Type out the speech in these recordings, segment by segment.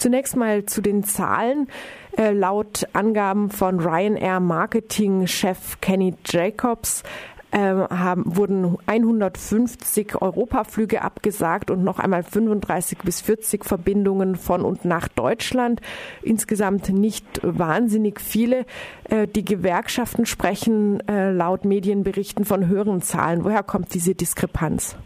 Zunächst mal zu den Zahlen. Äh, laut Angaben von Ryanair Marketing-Chef Kenny Jacobs äh, haben, wurden 150 Europaflüge abgesagt und noch einmal 35 bis 40 Verbindungen von und nach Deutschland. Insgesamt nicht wahnsinnig viele. Äh, die Gewerkschaften sprechen äh, laut Medienberichten von höheren Zahlen. Woher kommt diese Diskrepanz?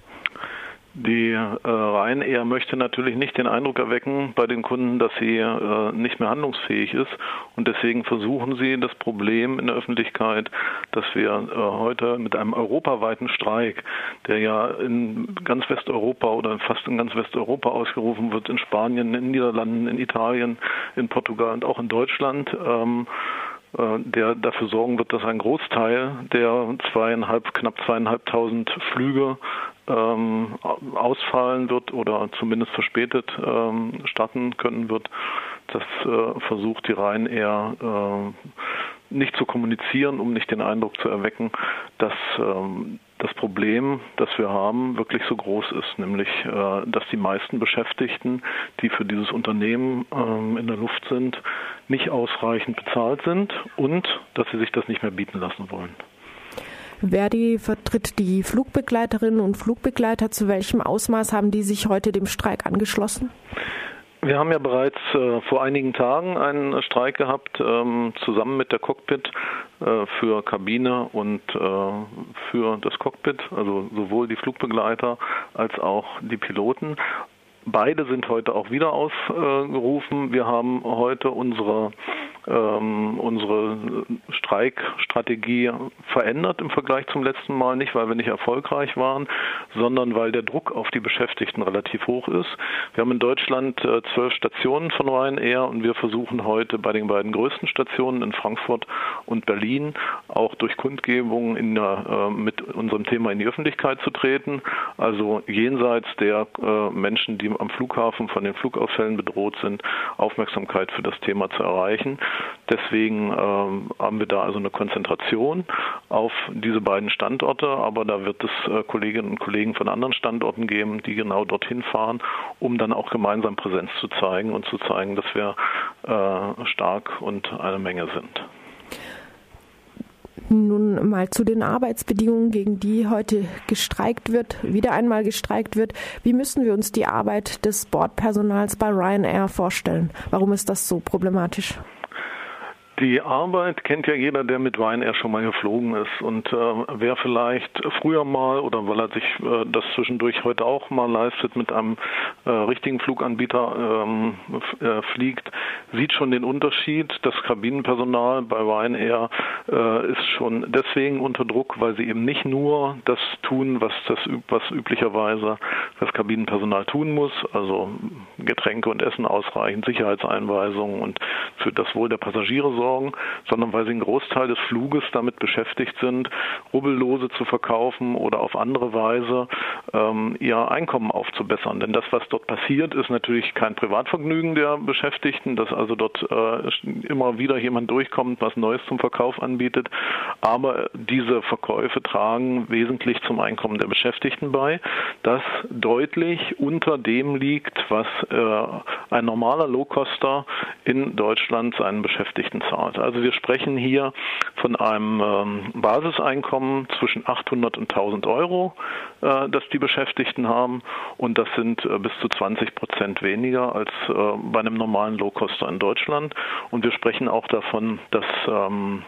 Die äh, Ryanair möchte natürlich nicht den Eindruck erwecken bei den Kunden, dass sie äh, nicht mehr handlungsfähig ist. Und deswegen versuchen sie das Problem in der Öffentlichkeit, dass wir äh, heute mit einem europaweiten Streik, der ja in ganz Westeuropa oder fast in ganz Westeuropa ausgerufen wird, in Spanien, in den Niederlanden, in Italien, in Portugal und auch in Deutschland, ähm, äh, der dafür sorgen wird, dass ein Großteil der zweieinhalb, knapp zweieinhalbtausend Flüge ähm, ausfallen wird oder zumindest verspätet ähm, starten können wird. Das äh, versucht die Ryanair äh, nicht zu kommunizieren, um nicht den Eindruck zu erwecken, dass ähm, das Problem, das wir haben, wirklich so groß ist, nämlich äh, dass die meisten Beschäftigten, die für dieses Unternehmen ähm, in der Luft sind, nicht ausreichend bezahlt sind und dass sie sich das nicht mehr bieten lassen wollen. Verdi vertritt die Flugbegleiterinnen und Flugbegleiter. Zu welchem Ausmaß haben die sich heute dem Streik angeschlossen? Wir haben ja bereits äh, vor einigen Tagen einen Streik gehabt, ähm, zusammen mit der Cockpit äh, für Kabine und äh, für das Cockpit, also sowohl die Flugbegleiter als auch die Piloten. Beide sind heute auch wieder ausgerufen. Wir haben heute unsere ähm, unsere Streikstrategie verändert im Vergleich zum letzten Mal. Nicht, weil wir nicht erfolgreich waren, sondern weil der Druck auf die Beschäftigten relativ hoch ist. Wir haben in Deutschland äh, zwölf Stationen von Ryanair und wir versuchen heute bei den beiden größten Stationen in Frankfurt und Berlin auch durch Kundgebungen in, äh, mit unserem Thema in die Öffentlichkeit zu treten. Also jenseits der äh, Menschen, die am Flughafen von den Flugausfällen bedroht sind, Aufmerksamkeit für das Thema zu erreichen. Deswegen ähm, haben wir da also eine Konzentration auf diese beiden Standorte, aber da wird es äh, Kolleginnen und Kollegen von anderen Standorten geben, die genau dorthin fahren, um dann auch gemeinsam Präsenz zu zeigen und zu zeigen, dass wir äh, stark und eine Menge sind. Nun mal zu den Arbeitsbedingungen, gegen die heute gestreikt wird, wieder einmal gestreikt wird. Wie müssen wir uns die Arbeit des Bordpersonals bei Ryanair vorstellen? Warum ist das so problematisch? Die Arbeit kennt ja jeder, der mit Ryanair schon mal geflogen ist. Und äh, wer vielleicht früher mal oder weil er sich äh, das zwischendurch heute auch mal leistet, mit einem äh, richtigen Fluganbieter ähm, äh, fliegt, sieht schon den Unterschied. Das Kabinenpersonal bei Ryanair äh, ist schon deswegen unter Druck, weil sie eben nicht nur das tun, was das was üblicherweise das Kabinenpersonal tun muss, also Getränke und Essen ausreichend, Sicherheitseinweisungen und für das Wohl der Passagiere sorgen versorgen, sondern weil sie einen Großteil des Fluges damit beschäftigt sind, Rubbellose zu verkaufen oder auf andere Weise ähm, ihr Einkommen aufzubessern. Denn das, was dort passiert, ist natürlich kein Privatvergnügen der Beschäftigten, dass also dort äh, immer wieder jemand durchkommt, was Neues zum Verkauf anbietet. Aber diese Verkäufe tragen wesentlich zum Einkommen der Beschäftigten bei, das deutlich unter dem liegt, was äh, ein normaler Low-Coster in Deutschland seinen Beschäftigten zahlt bezahlt. Also wir sprechen hier von einem ähm, Basiseinkommen zwischen 800 und 1000 Euro, äh, das die Beschäftigten haben. Und das sind äh, bis zu 20 Prozent weniger als äh, bei einem normalen Low-Coster in Deutschland. Und wir sprechen auch davon, dass ähm,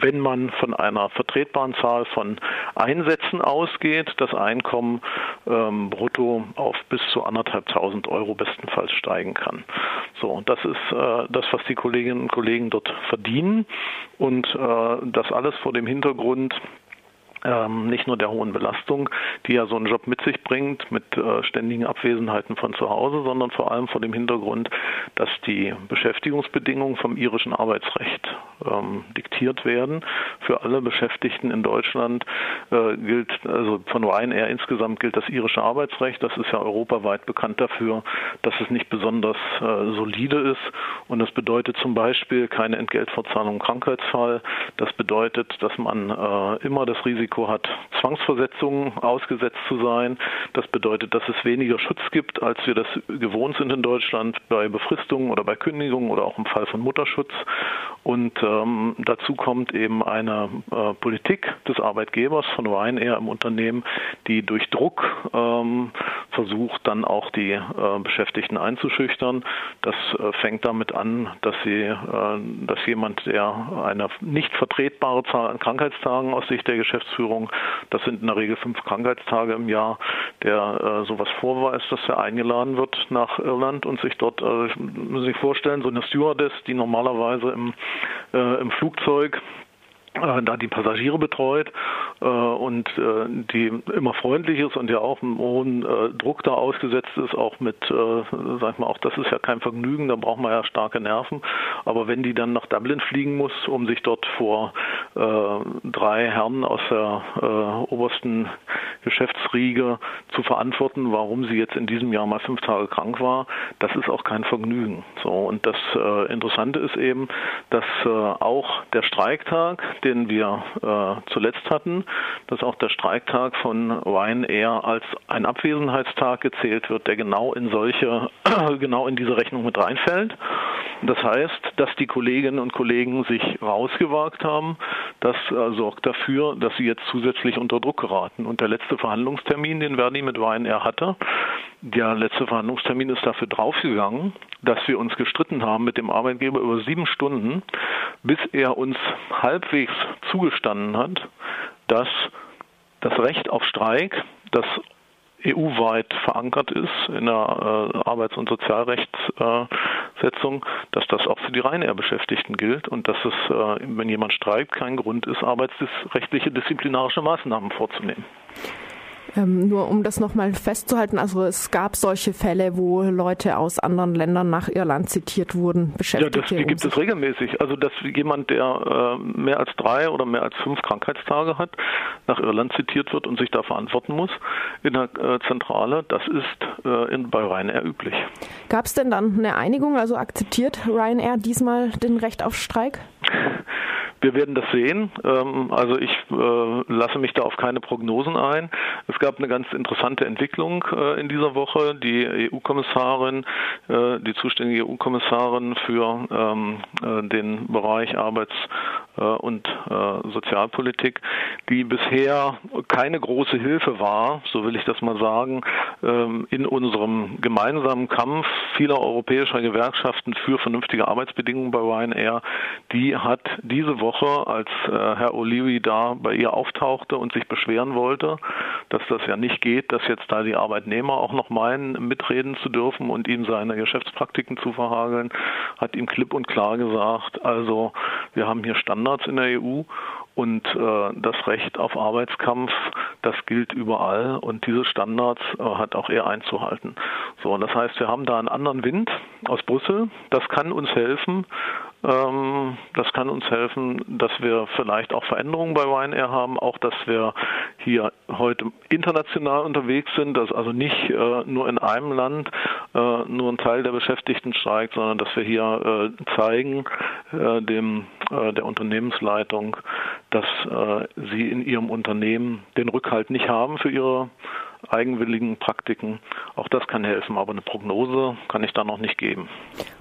wenn man von einer vertretbaren Zahl von Einsätzen ausgeht, das Einkommen ähm, brutto auf bis zu anderthalbtausend Euro bestenfalls steigen kann. So, und das ist äh, das, was die Kolleginnen und Kollegen dort verdienen. Und äh, das alles vor dem Hintergrund, ähm, nicht nur der hohen Belastung, die ja so ein Job mit sich bringt, mit äh, ständigen Abwesenheiten von zu Hause, sondern vor allem vor dem Hintergrund, dass die Beschäftigungsbedingungen vom irischen Arbeitsrecht ähm, diktiert werden. Für alle Beschäftigten in Deutschland äh, gilt, also von Ryanair insgesamt gilt das irische Arbeitsrecht. Das ist ja europaweit bekannt dafür, dass es nicht besonders äh, solide ist. Und das bedeutet zum Beispiel keine Entgeltfortzahlung im Krankheitsfall. Das bedeutet, dass man äh, immer das Risiko Risiko hat, Zwangsversetzungen ausgesetzt zu sein. Das bedeutet, dass es weniger Schutz gibt, als wir das gewohnt sind in Deutschland bei Befristungen oder bei Kündigungen oder auch im Fall von Mutterschutz. Und ähm, dazu kommt eben eine äh, Politik des Arbeitgebers von Ryanair im Unternehmen, die durch Druck ähm, versucht, dann auch die äh, Beschäftigten einzuschüchtern. Das äh, fängt damit an, dass sie, äh, dass jemand, der eine nicht vertretbare Zahl an Krankheitstagen aus Sicht der Geschäftsführung, das sind in der Regel fünf Krankheitstage im Jahr, der äh, sowas vorweist, dass er eingeladen wird nach Irland und sich dort, äh, müssen Sie sich vorstellen, so eine Stewardess, die normalerweise im, äh, im Flugzeug da die Passagiere betreut äh, und äh, die immer freundlich ist und ja auch einem hohen äh, Druck da ausgesetzt ist, auch mit, äh, sag mal, auch das ist ja kein Vergnügen, da braucht man ja starke Nerven. Aber wenn die dann nach Dublin fliegen muss, um sich dort vor äh, drei Herren aus der äh, obersten Geschäftsriege zu verantworten, warum sie jetzt in diesem Jahr mal fünf Tage krank war, das ist auch kein Vergnügen. So und das äh, Interessante ist eben, dass äh, auch der Streiktag, den wir äh, zuletzt hatten, dass auch der Streiktag von Ryanair als ein Abwesenheitstag gezählt wird, der genau in solche, genau in diese Rechnung mit reinfällt. Das heißt, dass die Kolleginnen und Kollegen sich rausgewagt haben. Das äh, sorgt dafür, dass sie jetzt zusätzlich unter Druck geraten. Und der letzte Verhandlungstermin, den Verdi mit Ryanair hatte, der letzte Verhandlungstermin ist dafür draufgegangen, dass wir uns gestritten haben mit dem Arbeitgeber über sieben Stunden, bis er uns halbwegs zugestanden hat, dass das Recht auf Streik, das EU-weit verankert ist in der äh, Arbeits- und Sozialrechtssetzung, dass das auch für die Ryanair-Beschäftigten gilt und dass es, äh, wenn jemand streikt, kein Grund ist, arbeitsrechtliche disziplinarische Maßnahmen vorzunehmen. Ähm, nur um das nochmal festzuhalten, also es gab solche Fälle, wo Leute aus anderen Ländern nach Irland zitiert wurden, Beschäftigte. Ja, das die gibt es regelmäßig. Also dass jemand, der äh, mehr als drei oder mehr als fünf Krankheitstage hat, nach Irland zitiert wird und sich da verantworten muss in der äh, Zentrale, das ist äh, in, bei Ryanair üblich. Gab es denn dann eine Einigung? Also akzeptiert Ryanair diesmal den Recht auf Streik? Wir werden das sehen. Ähm, also ich äh, lasse mich da auf keine Prognosen ein. Es gab eine ganz interessante Entwicklung äh, in dieser Woche. Die EU-Kommissarin, äh, die zuständige EU-Kommissarin für ähm, den Bereich Arbeits- und Sozialpolitik, die bisher keine große Hilfe war, so will ich das mal sagen, ähm, in unserem gemeinsamen Kampf vieler europäischer Gewerkschaften für vernünftige Arbeitsbedingungen bei Ryanair, die hat diese Woche Woche, als äh, Herr Olivi da bei ihr auftauchte und sich beschweren wollte, dass das ja nicht geht, dass jetzt da die Arbeitnehmer auch noch meinen, mitreden zu dürfen und ihm seine Geschäftspraktiken zu verhageln, hat ihm klipp und klar gesagt, also wir haben hier Standards in der EU und äh, das Recht auf Arbeitskampf, das gilt überall und diese Standards äh, hat auch er einzuhalten. So, das heißt, wir haben da einen anderen Wind aus Brüssel. Das kann uns helfen, das kann uns helfen, dass wir vielleicht auch Veränderungen bei Ryanair haben, auch dass wir hier heute international unterwegs sind, dass also nicht äh, nur in einem Land äh, nur ein Teil der Beschäftigten streikt, sondern dass wir hier äh, zeigen dem der Unternehmensleitung, dass sie in ihrem Unternehmen den Rückhalt nicht haben für ihre eigenwilligen Praktiken. Auch das kann helfen, aber eine Prognose kann ich da noch nicht geben.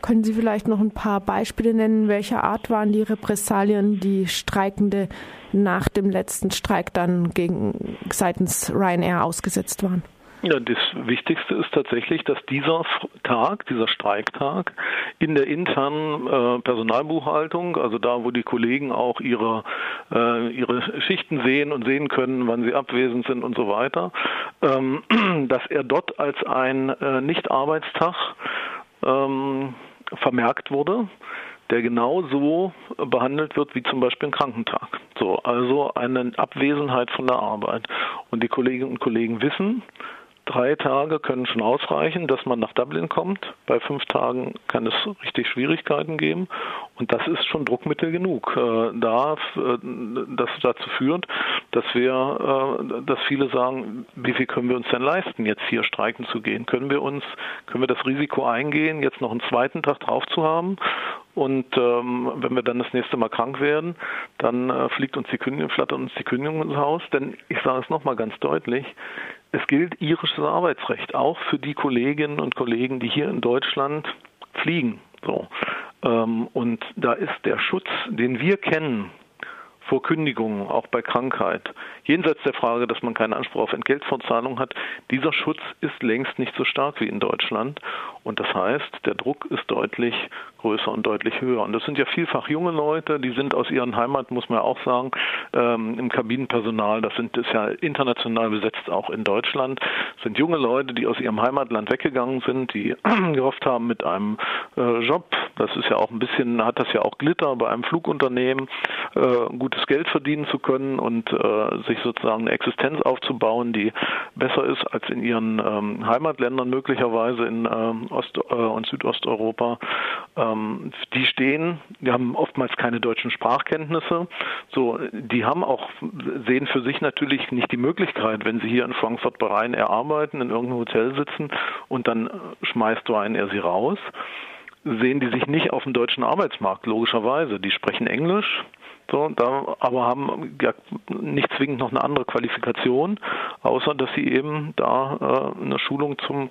Können Sie vielleicht noch ein paar Beispiele nennen? Welcher Art waren die Repressalien, die Streikende nach dem letzten Streik dann gegen seitens Ryanair ausgesetzt waren? Ja, das Wichtigste ist tatsächlich, dass dieser Tag, dieser Streiktag in der internen äh, Personalbuchhaltung, also da, wo die Kollegen auch ihre, äh, ihre Schichten sehen und sehen können, wann sie abwesend sind und so weiter, ähm, dass er dort als ein äh, Nicht-Arbeitstag ähm, vermerkt wurde der genauso behandelt wird wie zum Beispiel ein Krankentag. So, also eine Abwesenheit von der Arbeit. Und die Kolleginnen und Kollegen wissen, Drei Tage können schon ausreichen, dass man nach Dublin kommt. Bei fünf Tagen kann es richtig Schwierigkeiten geben. Und das ist schon Druckmittel genug, äh, da, äh, das dazu führt, dass wir, äh, dass viele sagen, wie viel können wir uns denn leisten, jetzt hier streiken zu gehen? Können wir uns, können wir das Risiko eingehen, jetzt noch einen zweiten Tag drauf zu haben? Und ähm, wenn wir dann das nächste Mal krank werden, dann äh, fliegt uns die Kündigung, flattert uns die Kündigung ins Haus. Denn ich sage es nochmal ganz deutlich, es gilt irisches Arbeitsrecht, auch für die Kolleginnen und Kollegen, die hier in Deutschland fliegen. So. Ähm, und da ist der Schutz, den wir kennen, vor Kündigungen, auch bei Krankheit, jenseits der Frage, dass man keinen Anspruch auf Entgeltfortzahlung hat, dieser Schutz ist längst nicht so stark wie in Deutschland. Und das heißt, der Druck ist deutlich größer und deutlich höher. Und das sind ja vielfach junge Leute, die sind aus ihren Heimat, muss man ja auch sagen, ähm, im Kabinenpersonal, das sind ist ja international besetzt, auch in Deutschland, sind junge Leute, die aus ihrem Heimatland weggegangen sind, die gehofft haben mit einem äh, Job, das ist ja auch ein bisschen, hat das ja auch Glitter bei einem Flugunternehmen, äh, gutes Geld verdienen zu können und äh, sich sozusagen eine Existenz aufzubauen, die besser ist als in ihren ähm, Heimatländern möglicherweise in ähm, Ost- äh, und Südosteuropa. Ähm, die stehen, die haben oftmals keine deutschen Sprachkenntnisse. So, die haben auch, sehen für sich natürlich nicht die Möglichkeit, wenn sie hier in Frankfurt bei Ryanair arbeiten, in irgendeinem Hotel sitzen und dann schmeißt Ryanair sie raus sehen die sich nicht auf dem deutschen Arbeitsmarkt, logischerweise. Die sprechen Englisch, so, da, aber haben ja nicht zwingend noch eine andere Qualifikation, außer dass sie eben da äh, eine Schulung zum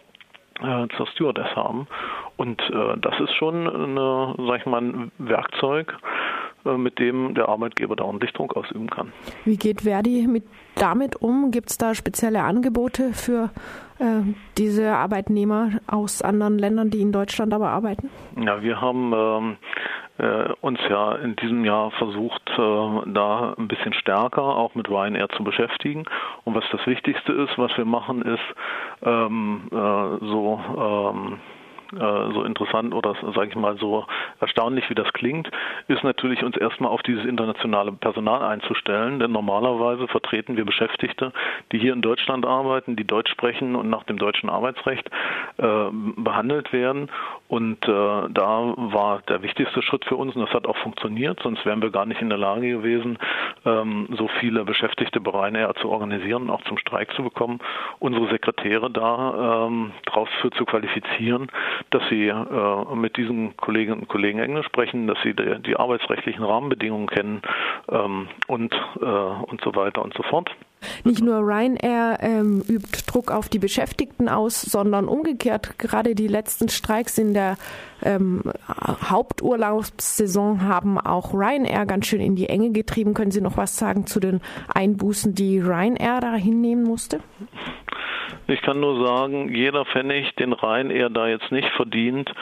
äh, zur Stewardess haben. Und äh, das ist schon eine, sag ich mal, ein Werkzeug, mit dem der Arbeitgeber da ordentlich Druck ausüben kann. Wie geht Verdi mit damit um? Gibt es da spezielle Angebote für äh, diese Arbeitnehmer aus anderen Ländern, die in Deutschland aber arbeiten? Ja, wir haben ähm, äh, uns ja in diesem Jahr versucht, äh, da ein bisschen stärker auch mit Ryanair zu beschäftigen. Und was das Wichtigste ist, was wir machen, ist ähm, äh, so ähm, äh, so interessant oder sage ich mal so erstaunlich, wie das klingt, ist natürlich uns erstmal auf dieses internationale Personal einzustellen, denn normalerweise vertreten wir Beschäftigte, die hier in Deutschland arbeiten, die Deutsch sprechen und nach dem deutschen Arbeitsrecht äh, behandelt werden. Und äh, da war der wichtigste Schritt für uns, und das hat auch funktioniert, sonst wären wir gar nicht in der Lage gewesen, ähm, so viele Beschäftigte bei Ryanair zu organisieren und auch zum Streik zu bekommen, unsere Sekretäre da ähm, drauf für zu qualifizieren, dass sie äh, mit diesen Kolleginnen und Kollegen Englisch sprechen, dass sie die, die arbeitsrechtlichen Rahmenbedingungen kennen ähm, und, äh, und so weiter und so fort. Nicht nur Ryanair ähm, übt Druck auf die Beschäftigten aus, sondern umgekehrt. Gerade die letzten Streiks in der ähm, Haupturlaubssaison haben auch Ryanair ganz schön in die Enge getrieben. Können Sie noch was sagen zu den Einbußen, die Ryanair da hinnehmen musste? Ich kann nur sagen, jeder Pfennig, den Ryanair da jetzt nicht verdient,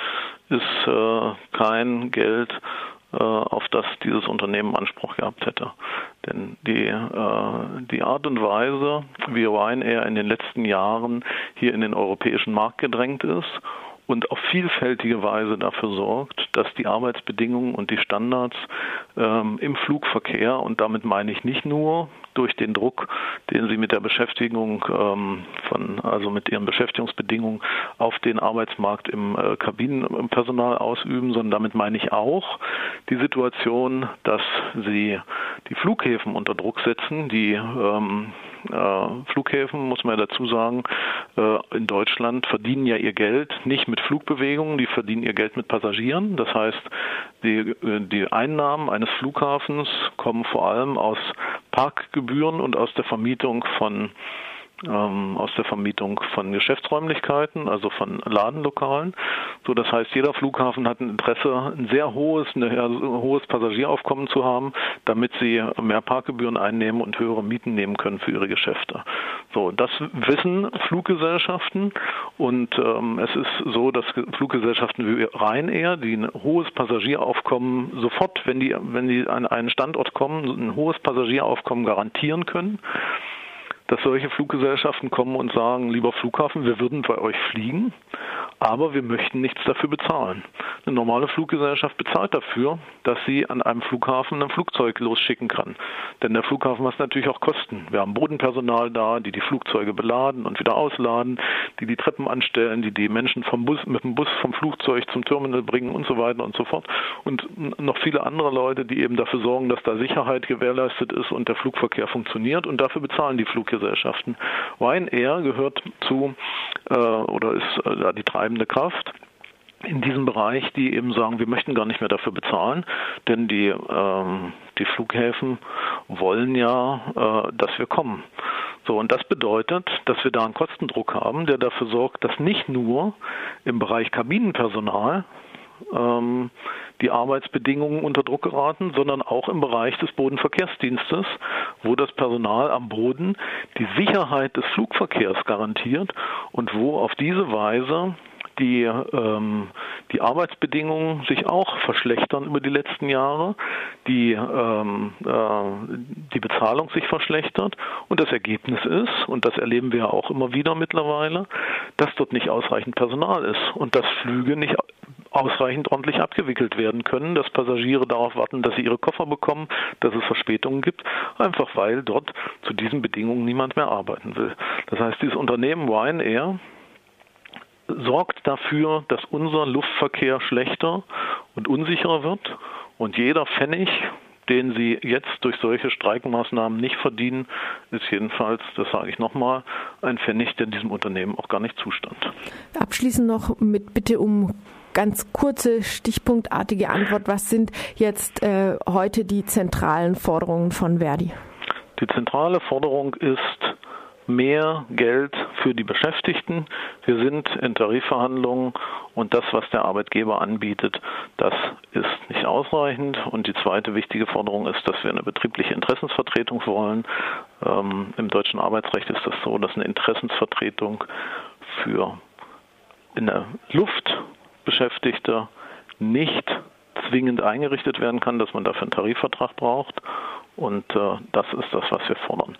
ist äh, kein Geld, äh, auf das dieses Unternehmen Anspruch gehabt hätte. Denn die, äh, die Art und Weise, wie Ryanair in den letzten Jahren hier in den europäischen Markt gedrängt ist und auf vielfältige Weise dafür sorgt, dass die Arbeitsbedingungen und die Standards ähm, im Flugverkehr, und damit meine ich nicht nur durch den Druck, den sie mit der Beschäftigung ähm, von, also mit ihren Beschäftigungsbedingungen auf den Arbeitsmarkt im äh, Kabinenpersonal ausüben, sondern damit meine ich auch die Situation, dass sie die Flughäfen unter Druck setzen, die ähm, äh, Flughäfen, muss man ja dazu sagen, äh, in Deutschland verdienen ja ihr Geld nicht mit Flugbewegungen, die verdienen ihr Geld mit Passagieren. Das heißt, die, äh, die Einnahmen eines Flughafens kommen vor allem aus Parkgebühren und aus der Vermietung von ähm, aus der Vermietung von Geschäftsräumlichkeiten, also von Ladenlokalen. So, das heißt, jeder Flughafen hat ein Interesse, ein sehr hohes, ein hohes Passagieraufkommen zu haben, damit sie mehr Parkgebühren einnehmen und höhere Mieten nehmen können für ihre Geschäfte. So, das wissen Fluggesellschaften und ähm, es ist so, dass Fluggesellschaften wie Ryanair, die ein hohes Passagieraufkommen sofort, wenn die, wenn die an einen Standort kommen, ein hohes Passagieraufkommen garantieren können dass solche Fluggesellschaften kommen und sagen, lieber Flughafen, wir würden bei euch fliegen, aber wir möchten nichts dafür bezahlen. Eine normale Fluggesellschaft bezahlt dafür, dass sie an einem Flughafen ein Flugzeug losschicken kann. Denn der Flughafen hat natürlich auch Kosten. Wir haben Bodenpersonal da, die die Flugzeuge beladen und wieder ausladen, die die Treppen anstellen, die die Menschen vom Bus, mit dem Bus vom Flugzeug zum Terminal bringen und so weiter und so fort. Und noch viele andere Leute, die eben dafür sorgen, dass da Sicherheit gewährleistet ist und der Flugverkehr funktioniert. Und dafür bezahlen die Fluggesellschaften. Ryanair gehört zu oder ist äh, da die treibende Kraft in diesem Bereich, die eben sagen, wir möchten gar nicht mehr dafür bezahlen, denn die, ähm, die Flughäfen wollen ja, äh, dass wir kommen. So, und das bedeutet, dass wir da einen Kostendruck haben, der dafür sorgt, dass nicht nur im Bereich Kabinenpersonal ähm, die Arbeitsbedingungen unter Druck geraten, sondern auch im Bereich des Bodenverkehrsdienstes, wo das Personal am Boden die Sicherheit des Flugverkehrs garantiert und wo auf diese Weise die, ähm, die Arbeitsbedingungen sich auch verschlechtern über die letzten Jahre, die, ähm, äh, die Bezahlung sich verschlechtert und das Ergebnis ist, und das erleben wir auch immer wieder mittlerweile, dass dort nicht ausreichend Personal ist und dass Flüge nicht ausreichend ordentlich abgewickelt werden können, dass Passagiere darauf warten, dass sie ihre Koffer bekommen, dass es Verspätungen gibt, einfach weil dort zu diesen Bedingungen niemand mehr arbeiten will. Das heißt, dieses Unternehmen Ryanair sorgt dafür, dass unser Luftverkehr schlechter und unsicherer wird und jeder Pfennig, den sie jetzt durch solche Streikmaßnahmen nicht verdienen, ist jedenfalls, das sage ich nochmal, ein Pfennig, der diesem Unternehmen auch gar nicht zustand. Abschließend noch mit Bitte um ganz kurze, stichpunktartige Antwort. Was sind jetzt äh, heute die zentralen Forderungen von Verdi? Die zentrale Forderung ist mehr Geld für die Beschäftigten. Wir sind in Tarifverhandlungen und das, was der Arbeitgeber anbietet, das ist nicht ausreichend. Und die zweite wichtige Forderung ist, dass wir eine betriebliche Interessensvertretung wollen. Ähm, Im deutschen Arbeitsrecht ist das so, dass eine Interessensvertretung für in der Luft Beschäftigte nicht zwingend eingerichtet werden kann, dass man dafür einen Tarifvertrag braucht. Und äh, das ist das, was wir fordern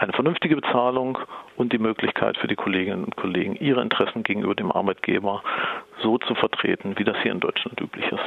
eine vernünftige Bezahlung und die Möglichkeit für die Kolleginnen und Kollegen, ihre Interessen gegenüber dem Arbeitgeber so zu vertreten, wie das hier in Deutschland üblich ist.